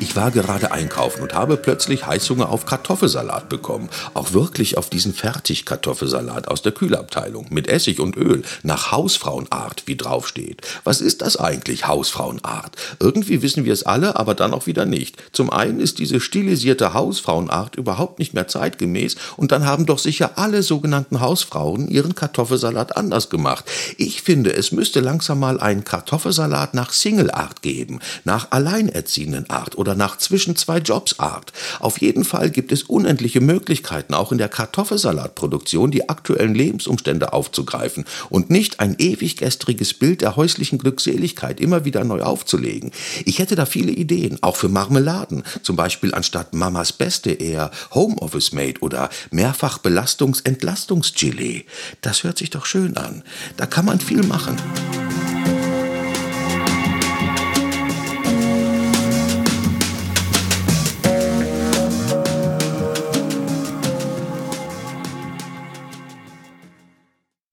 Ich war gerade einkaufen und habe plötzlich Heißhunger auf Kartoffelsalat bekommen. Auch wirklich auf diesen Fertigkartoffelsalat aus der Kühlabteilung mit Essig und Öl nach Hausfrauenart, wie draufsteht. Was ist das eigentlich, Hausfrauenart? Irgendwie wissen wir es alle, aber dann auch wieder nicht. Zum einen ist diese stilisierte Hausfrauenart überhaupt nicht mehr zeitgemäß und dann haben doch sicher alle sogenannten Hausfrauen ihren Kartoffelsalat anders gemacht. Ich finde, es müsste langsam mal einen Kartoffelsalat nach Singleart geben, nach Alleinerziehendenart oder nach zwischen zwei Jobs Art. Auf jeden Fall gibt es unendliche Möglichkeiten, auch in der Kartoffelsalatproduktion die aktuellen Lebensumstände aufzugreifen und nicht ein ewig gestriges Bild der häuslichen Glückseligkeit immer wieder neu aufzulegen. Ich hätte da viele Ideen, auch für Marmeladen, zum Beispiel anstatt Mamas Beste eher Homeoffice Made oder Mehrfach Belastungs-Entlastungsgelee. Das hört sich doch schön an. Da kann man viel machen.